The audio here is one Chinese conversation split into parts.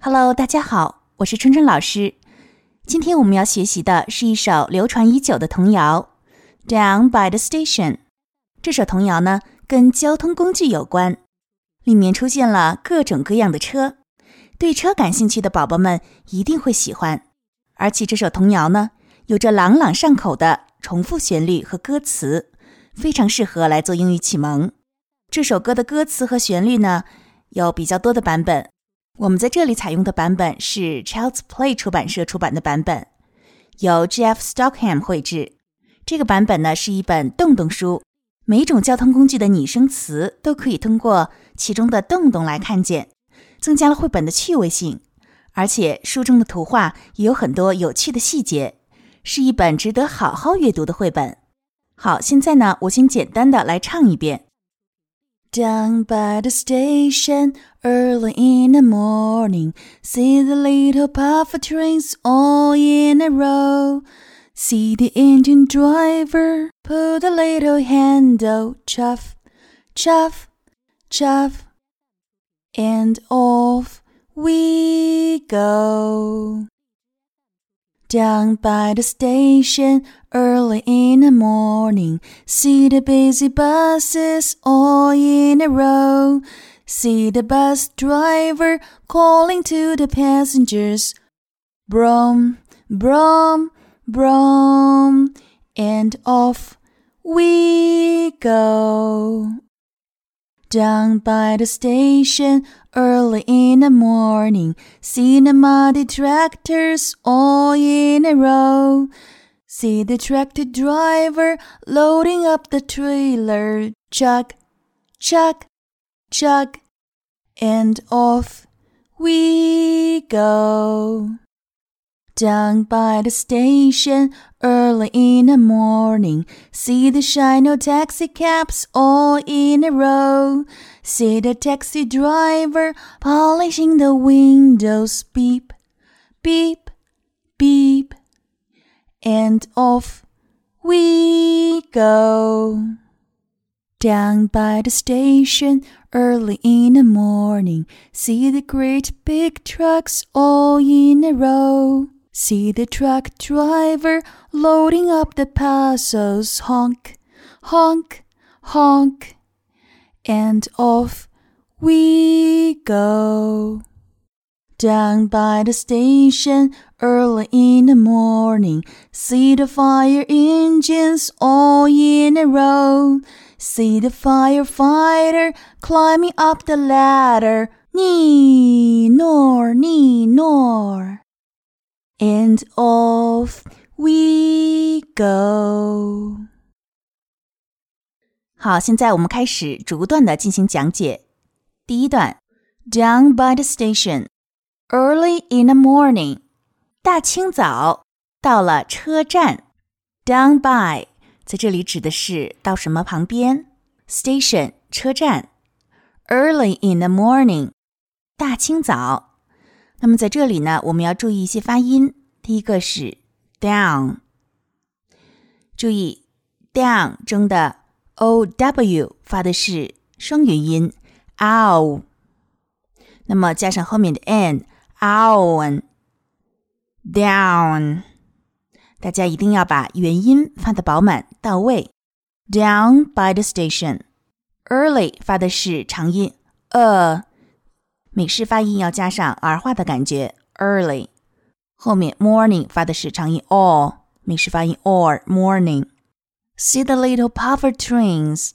Hello，大家好，我是春春老师。今天我们要学习的是一首流传已久的童谣《Down by the Station》。这首童谣呢，跟交通工具有关，里面出现了各种各样的车，对车感兴趣的宝宝们一定会喜欢。而且这首童谣呢，有着朗朗上口的重复旋律和歌词，非常适合来做英语启蒙。这首歌的歌词和旋律呢，有比较多的版本。我们在这里采用的版本是 Child's Play 出版社出版的版本，由 Jeff Stockham 绘制。这个版本呢是一本洞洞书，每种交通工具的拟声词都可以通过其中的洞洞来看见，增加了绘本的趣味性。而且书中的图画也有很多有趣的细节，是一本值得好好阅读的绘本。好，现在呢，我先简单的来唱一遍。Down by the station, early in the morning, see the little puffer trains all in a row. See the engine driver pull the little handle, chuff, chuff, chuff, and off we go. Down by the station early in the morning, see the busy buses all in a row. See the bus driver calling to the passengers. Brom, brom, brom, and off we go. Down by the station early in the morning, see the muddy tractors all in a row. See the tractor driver loading up the trailer, chug, chug, chug, and off we go. Down by the station early in the morning, see the shiny taxi cabs all in a row. See the taxi driver polishing the windows, beep, beep, beep, and off we go. Down by the station early in the morning, see the great big trucks all in a row. See the truck driver loading up the parcels, honk, honk, honk, and off we go. Down by the station early in the morning, see the fire engines all in a row. See the firefighter climbing up the ladder, Knee, nor, knee, nor. And off we go. 好，现在我们开始逐段的进行讲解。第一段，Down by the station, early in the morning，大清早到了车站。Down by 在这里指的是到什么旁边？Station 车站。Early in the morning，大清早。那么在这里呢，我们要注意一些发音。第一个是 down，注意 down 中的 o w 发的是双元音 ow，那么加上后面的 n，own down，大家一定要把元音发的饱满到位。Down by the station，early 发的是长音 a。美式发音要加上儿化的感觉，early，后面 morning 发的是长音 all，美式发音 or morning。See the little puffer trains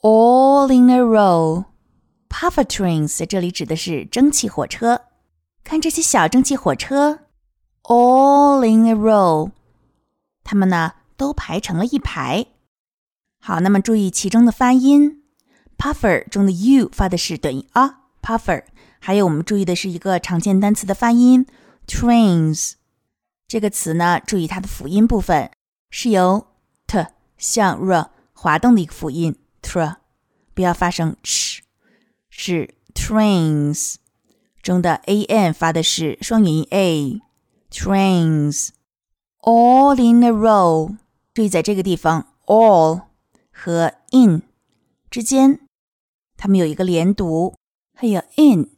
all in a row。Puffer trains 在这里指的是蒸汽火车，看这些小蒸汽火车 all in a row，它们呢都排成了一排。好，那么注意其中的发音，puffer 中的 u 发的是短音 a，puffer。还有我们注意的是一个常见单词的发音，trains 这个词呢，注意它的辅音部分是由 t 向 r 滑动的一个辅音 tr，不要发成 ch，是 trains 中的 a n 发的是双元音 a，trains all in a row，注意在这个地方 all 和 in 之间，它们有一个连读，还有 in。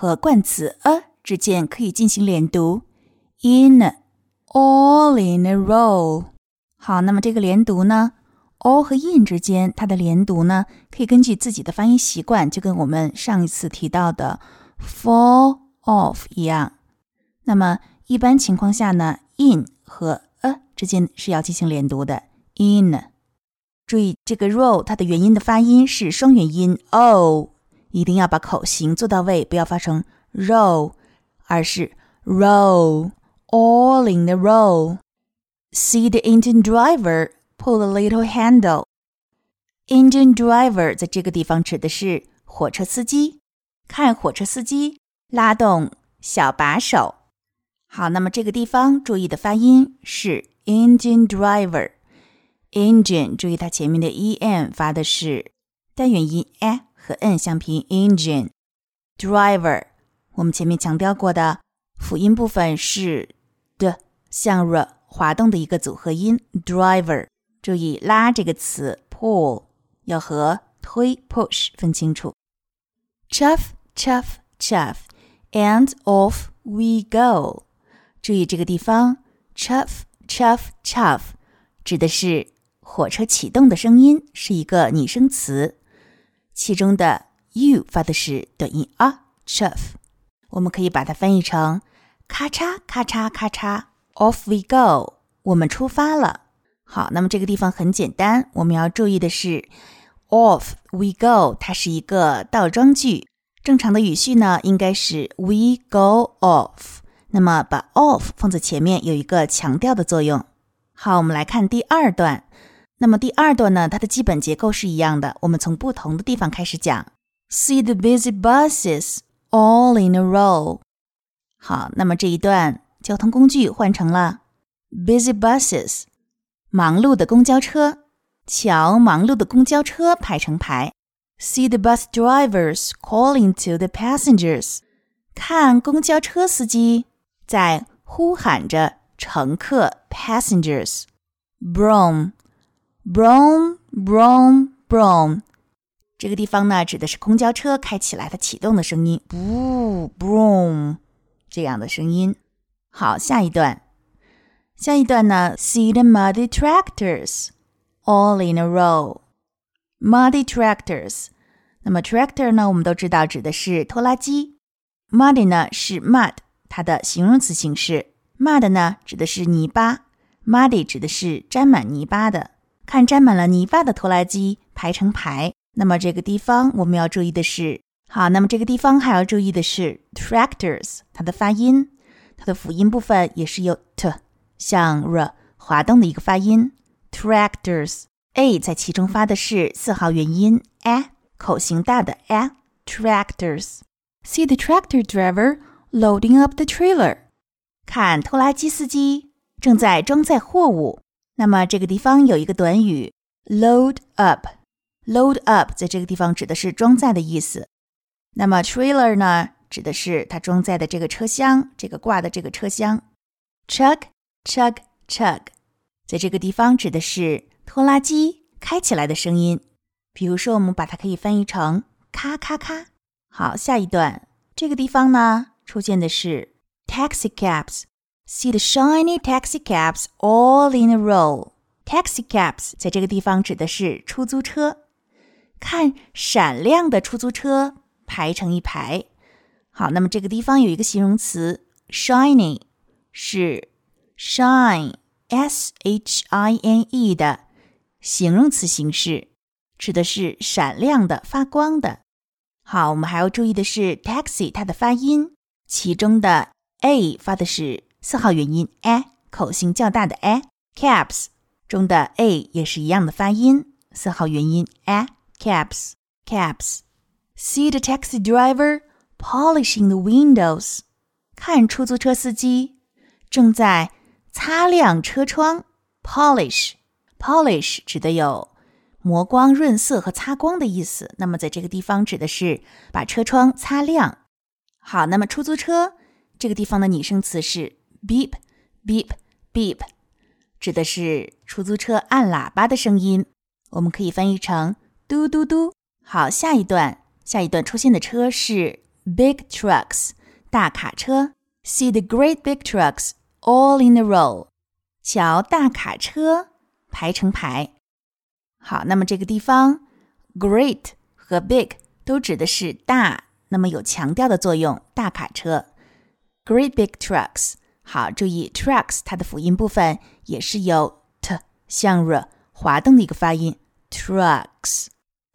和冠词 a 之间可以进行连读，in all in a row。好，那么这个连读呢，all 和 in 之间，它的连读呢，可以根据自己的发音习惯，就跟我们上一次提到的 fall off 一样。那么一般情况下呢，in 和 a 之间是要进行连读的，in。注意这个 row 它的元音的发音是双元音 o，一定要把口型做到位，不要发成 roll，。而是 roll all in the roll See the engine driver pull a little handle. Engine driver 在这个地方指的是火车司机，看火车司机拉动小把手。好，那么这个地方注意的发音是 engine driver。engine 注意它前面的 e n 发的是单元音 a 和 n 相拼 engine driver。我们前面强调过的辅音部分是的，向 r 滑动的一个组合音 driver。注意“拉”这个词 pull 要和推 push 分清楚。chuff chuff chuff，and off we go。注意这个地方 chuff chuff chuff 指的是火车启动的声音，是一个拟声词，其中的 “you” 发的是短音啊 chuff。我们可以把它翻译成“咔嚓咔嚓咔嚓，off we go”，我们出发了。好，那么这个地方很简单，我们要注意的是，“off we go” 它是一个倒装句，正常的语序呢应该是 “we go off”。那么把 “off” 放在前面有一个强调的作用。好，我们来看第二段。那么第二段呢，它的基本结构是一样的，我们从不同的地方开始讲。See the busy buses。All in a row。好，那么这一段交通工具换成了 busy buses，忙碌的公交车。瞧，忙碌的公交车排成排。See the bus drivers calling to the passengers。看公交车司机在呼喊着乘客 passengers。Broom, broom, broom, broom。这个地方呢，指的是公交车开起来它启动的声音，boom boom 这样的声音。好，下一段，下一段呢，see the muddy tractors all in a row。muddy tractors，那么 tractor 呢，我们都知道指的是拖拉机。muddy 呢是 mud 它的形容词形式，mud 呢指的是泥巴，muddy 指的是沾满泥巴的。看沾满了泥巴的拖拉机排成排。那么这个地方我们要注意的是，好，那么这个地方还要注意的是，tractors 它的发音，它的辅音部分也是有 t 像 r 滑动的一个发音，tractors，a 在其中发的是四号元音 a，口型大的 a，tractors。See the tractor driver loading up the trailer。看拖拉机司机正在装载货物。那么这个地方有一个短语 load up。Load up 在这个地方指的是装载的意思。那么 trailer 呢，指的是它装载的这个车厢，这个挂的这个车厢。Chug chug chug，在这个地方指的是拖拉机开起来的声音。比如说，我们把它可以翻译成咔咔咔。好，下一段，这个地方呢出现的是 taxi cabs。See the shiny taxi cabs all in a row。Taxi cabs 在这个地方指的是出租车。看闪亮的出租车排成一排。好，那么这个地方有一个形容词 shiny，是 shine，s h i n e 的形容词形式，指的是闪亮的、发光的。好，我们还要注意的是 taxi 它的发音，其中的 a 发的是四号元音 a，口型较大的 a caps 中的 a 也是一样的发音，四号元音 a。caps caps See the taxi driver polishing the windows. 看出租车司机正在擦亮车窗。polish, polish 指的有磨光、润色和擦光的意思。那么在这个地方指的是把车窗擦亮。好，那么出租车这个地方的拟声词是 beep, beep, beep，指的是出租车按喇叭的声音。我们可以翻译成嘟嘟嘟，好，下一段，下一段出现的车是 big trucks，大卡车，see the great big trucks all in a row。瞧大卡车排成排。好，那么这个地方，great 和 big 都指的是大，那么有强调的作用。大卡车，great big trucks。好，注意 trucks 它的辅音部分也是由 t 向 r 滑动的一个发音。trucks。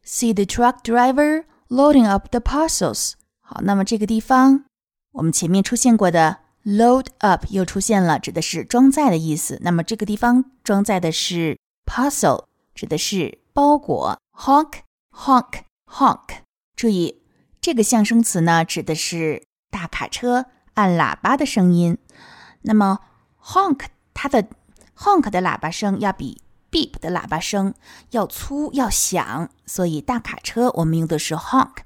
See the truck driver loading up the parcels。好，那么这个地方我们前面出现过的 load up 又出现了，指的是装载的意思。那么这个地方装载的是 parcel，指的是包裹。honk honk honk。注意这个象声词呢，指的是大卡车按喇叭的声音。那么 honk 它的 honk 的喇叭声要比 beep 的喇叭声要粗要响，所以大卡车我们用的是 honk。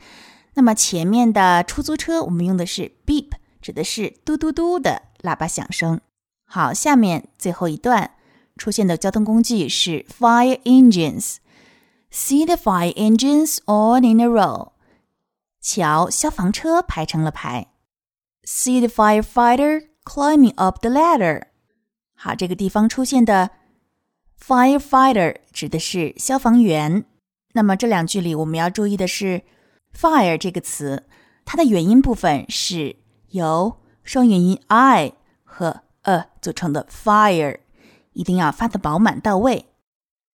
那么前面的出租车我们用的是 beep，指的是嘟嘟嘟的喇叭响声。好，下面最后一段出现的交通工具是 fire engines。See the fire engines all in a row。瞧，消防车排成了排。See the firefighter climbing up the ladder。好，这个地方出现的 firefighter 指的是消防员。那么这两句里我们要注意的是，fire 这个词，它的元音部分是由双元音 i 和 a 组成的 fire，一定要发的饱满到位。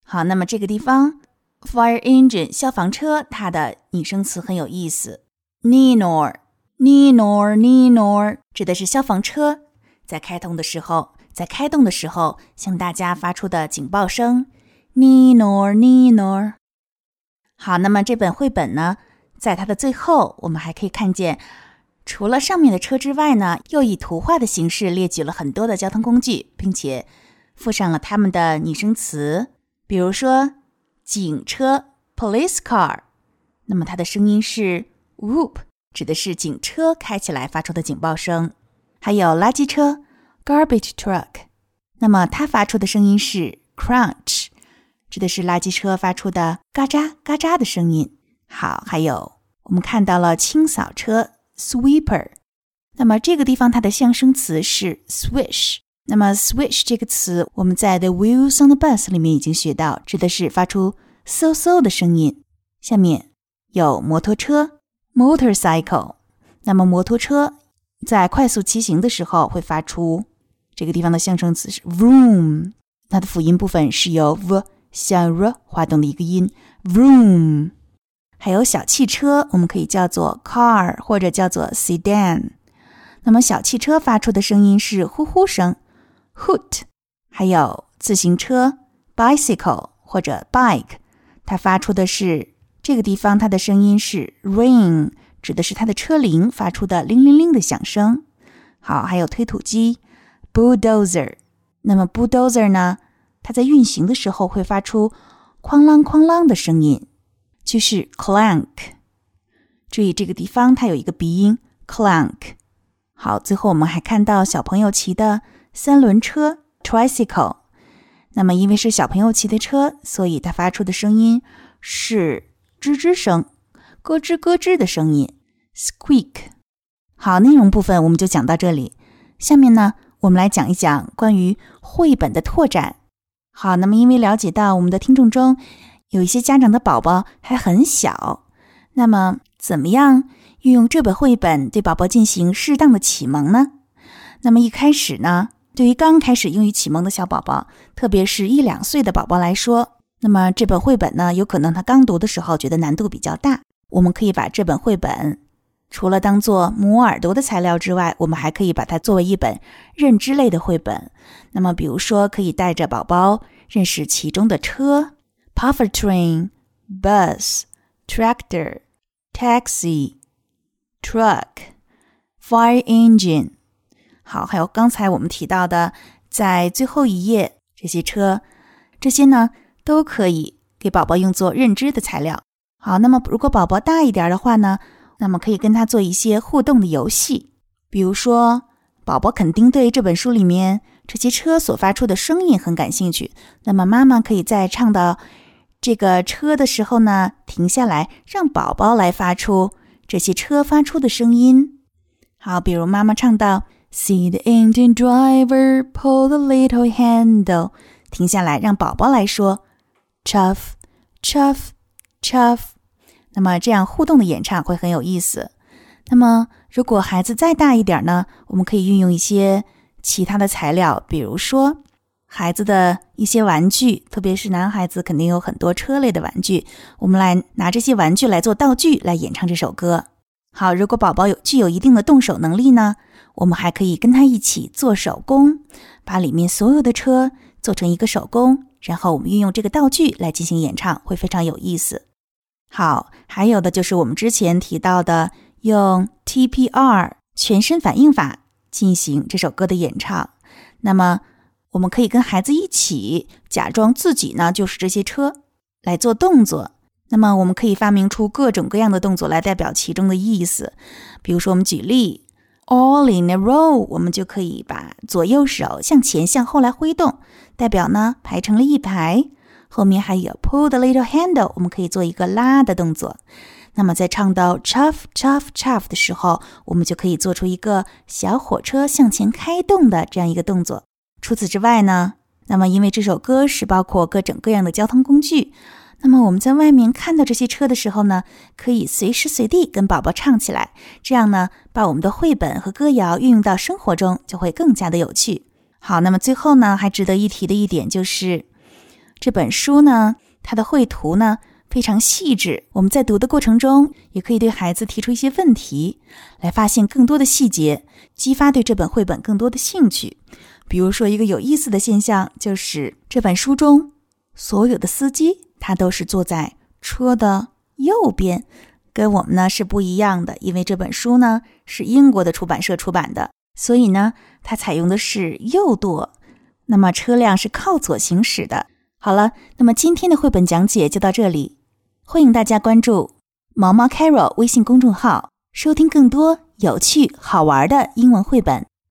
好，那么这个地方 fire engine 消防车，它的拟声词很有意思 n i n o r Ninor Ninor 指的是消防车在开通的时候。在开动的时候，向大家发出的警报声，nor nor。好，那么这本绘本呢，在它的最后，我们还可以看见，除了上面的车之外呢，又以图画的形式列举了很多的交通工具，并且附上了它们的拟声词。比如说，警车 police car，那么它的声音是 whoop，指的是警车开起来发出的警报声。还有垃圾车。Garbage truck，那么它发出的声音是 crunch，指的是垃圾车发出的嘎喳嘎喳的声音。好，还有我们看到了清扫车 sweeper，那么这个地方它的象声词是 swish。那么 swish 这个词我们在 The Wheels on the Bus 里面已经学到，指的是发出嗖嗖的声音。下面有摩托车 motorcycle，那么摩托车在快速骑行的时候会发出。这个地方的象声词是 vroom，它的辅音部分是由 v 向 r 滑动的一个音 vroom。还有小汽车，我们可以叫做 car 或者叫做 sedan。那么小汽车发出的声音是呼呼声 hoot。还有自行车 bicycle 或者 bike，它发出的是这个地方它的声音是 ring，指的是它的车铃发出的铃铃铃的响声。好，还有推土机。bulldozer，那么 bulldozer 呢？它在运行的时候会发出哐啷哐啷的声音，就是 clank。注意这个地方它有一个鼻音 clank。好，最后我们还看到小朋友骑的三轮车 tricycle。那么因为是小朋友骑的车，所以它发出的声音是吱吱声，咯吱咯吱的声音 squeak。好，内容部分我们就讲到这里，下面呢？我们来讲一讲关于绘本的拓展。好，那么因为了解到我们的听众中有一些家长的宝宝还很小，那么怎么样运用这本绘本对宝宝进行适当的启蒙呢？那么一开始呢，对于刚开始英语启蒙的小宝宝，特别是一两岁的宝宝来说，那么这本绘本呢，有可能他刚读的时候觉得难度比较大。我们可以把这本绘本。除了当做磨耳朵的材料之外，我们还可以把它作为一本认知类的绘本。那么，比如说，可以带着宝宝认识其中的车：puffer train、bus、tractor、taxi、truck、fire engine。好，还有刚才我们提到的，在最后一页这些车，这些呢都可以给宝宝用作认知的材料。好，那么如果宝宝大一点的话呢？那么可以跟他做一些互动的游戏，比如说，宝宝肯定对这本书里面这些车所发出的声音很感兴趣。那么妈妈可以在唱到这个车的时候呢，停下来，让宝宝来发出这些车发出的声音。好，比如妈妈唱到 “See the engine driver pull the little handle”，停下来让宝宝来说 “chuff chuff chuff”。那么这样互动的演唱会很有意思。那么如果孩子再大一点呢，我们可以运用一些其他的材料，比如说孩子的一些玩具，特别是男孩子肯定有很多车类的玩具，我们来拿这些玩具来做道具来演唱这首歌。好，如果宝宝有具有一定的动手能力呢，我们还可以跟他一起做手工，把里面所有的车做成一个手工，然后我们运用这个道具来进行演唱，会非常有意思。好，还有的就是我们之前提到的。用 TPR 全身反应法进行这首歌的演唱。那么，我们可以跟孩子一起假装自己呢就是这些车来做动作。那么，我们可以发明出各种各样的动作来代表其中的意思。比如说，我们举例，All in a row，我们就可以把左右手向前向后来挥动，代表呢排成了一排。后面还有 Pull the little handle，我们可以做一个拉的动作。那么在唱到 chuff chuff chuff 的时候，我们就可以做出一个小火车向前开动的这样一个动作。除此之外呢，那么因为这首歌是包括各种各样的交通工具，那么我们在外面看到这些车的时候呢，可以随时随地跟宝宝唱起来，这样呢，把我们的绘本和歌谣运用到生活中就会更加的有趣。好，那么最后呢，还值得一提的一点就是这本书呢，它的绘图呢。非常细致。我们在读的过程中，也可以对孩子提出一些问题，来发现更多的细节，激发对这本绘本更多的兴趣。比如说，一个有意思的现象就是，这本书中所有的司机他都是坐在车的右边，跟我们呢是不一样的。因为这本书呢是英国的出版社出版的，所以呢它采用的是右舵，那么车辆是靠左行驶的。好了，那么今天的绘本讲解就到这里。欢迎大家关注“毛毛 Carol” 微信公众号，收听更多有趣好玩的英文绘本。